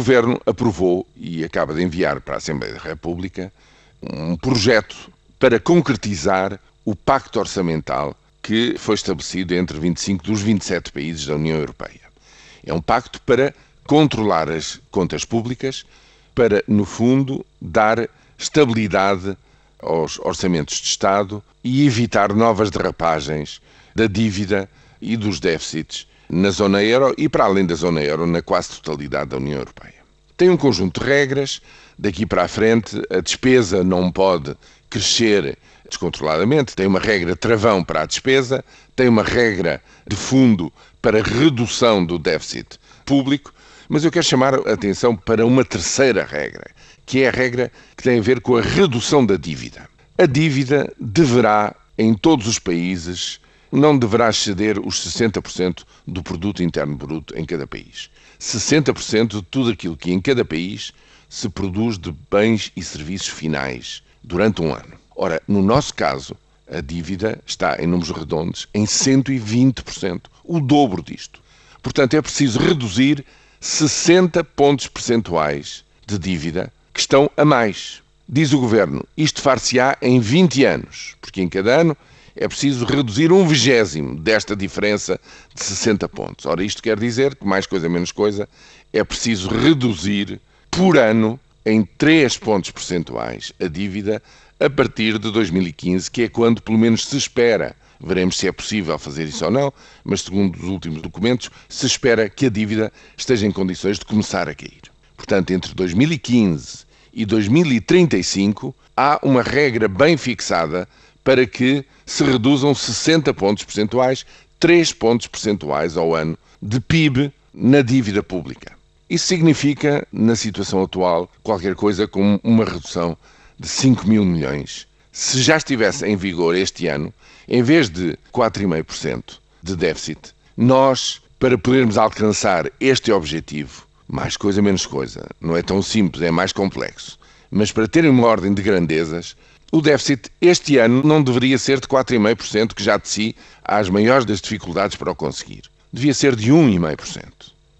Governo aprovou e acaba de enviar para a Assembleia da República um projeto para concretizar o pacto orçamental que foi estabelecido entre 25 dos 27 países da União Europeia. É um pacto para controlar as contas públicas, para, no fundo, dar estabilidade aos orçamentos de Estado e evitar novas derrapagens da dívida e dos déficits na zona euro e, para além da zona euro, na quase totalidade da União Europeia. Tem um conjunto de regras, daqui para a frente a despesa não pode crescer descontroladamente, tem uma regra travão para a despesa, tem uma regra de fundo para redução do déficit público, mas eu quero chamar a atenção para uma terceira regra, que é a regra que tem a ver com a redução da dívida. A dívida deverá, em todos os países, não deverá exceder os 60% do produto interno bruto em cada país. 60% de tudo aquilo que em cada país se produz de bens e serviços finais durante um ano. Ora, no nosso caso, a dívida está, em números redondos, em 120%, o dobro disto. Portanto, é preciso reduzir 60 pontos percentuais de dívida que estão a mais. Diz o Governo, isto far-se-á em 20 anos, porque em cada ano é preciso reduzir um vigésimo desta diferença de 60 pontos. Ora, isto quer dizer que, mais coisa menos coisa, é preciso reduzir por ano em 3 pontos percentuais a dívida a partir de 2015, que é quando pelo menos se espera. Veremos se é possível fazer isso ou não, mas segundo os últimos documentos, se espera que a dívida esteja em condições de começar a cair. Portanto, entre 2015 e 2035 há uma regra bem fixada para que se reduzam 60 pontos percentuais, 3 pontos percentuais ao ano de PIB na dívida pública. Isso significa, na situação atual, qualquer coisa como uma redução de 5 mil milhões. Se já estivesse em vigor este ano, em vez de 4,5% de déficit, nós, para podermos alcançar este objetivo, mais coisa menos coisa, não é tão simples, é mais complexo, mas para terem uma ordem de grandezas, o déficit este ano não deveria ser de 4,5%, que já de si há as maiores das dificuldades para o conseguir. Devia ser de 1,5%.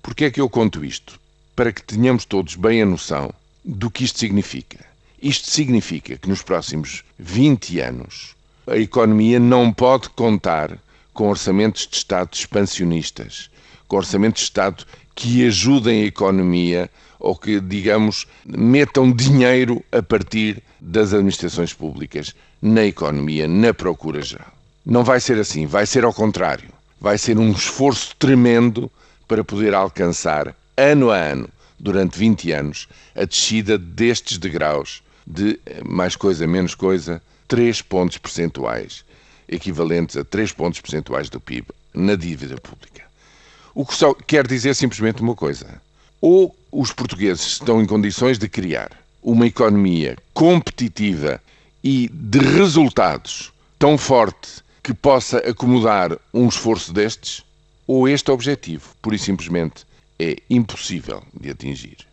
Porquê é que eu conto isto? Para que tenhamos todos bem a noção do que isto significa. Isto significa que nos próximos 20 anos a economia não pode contar com orçamentos de Estado expansionistas, com orçamentos de Estado que ajudem a economia ou que, digamos, metam dinheiro a partir das administrações públicas na economia, na procura geral. Não vai ser assim, vai ser ao contrário. Vai ser um esforço tremendo para poder alcançar, ano a ano, durante 20 anos, a descida destes degraus de mais coisa, menos coisa, 3 pontos percentuais, equivalentes a 3 pontos percentuais do PIB na dívida pública. O que só quer dizer simplesmente uma coisa. Ou os portugueses estão em condições de criar uma economia competitiva e de resultados tão forte que possa acomodar um esforço destes, ou este objetivo, pura e simplesmente, é impossível de atingir.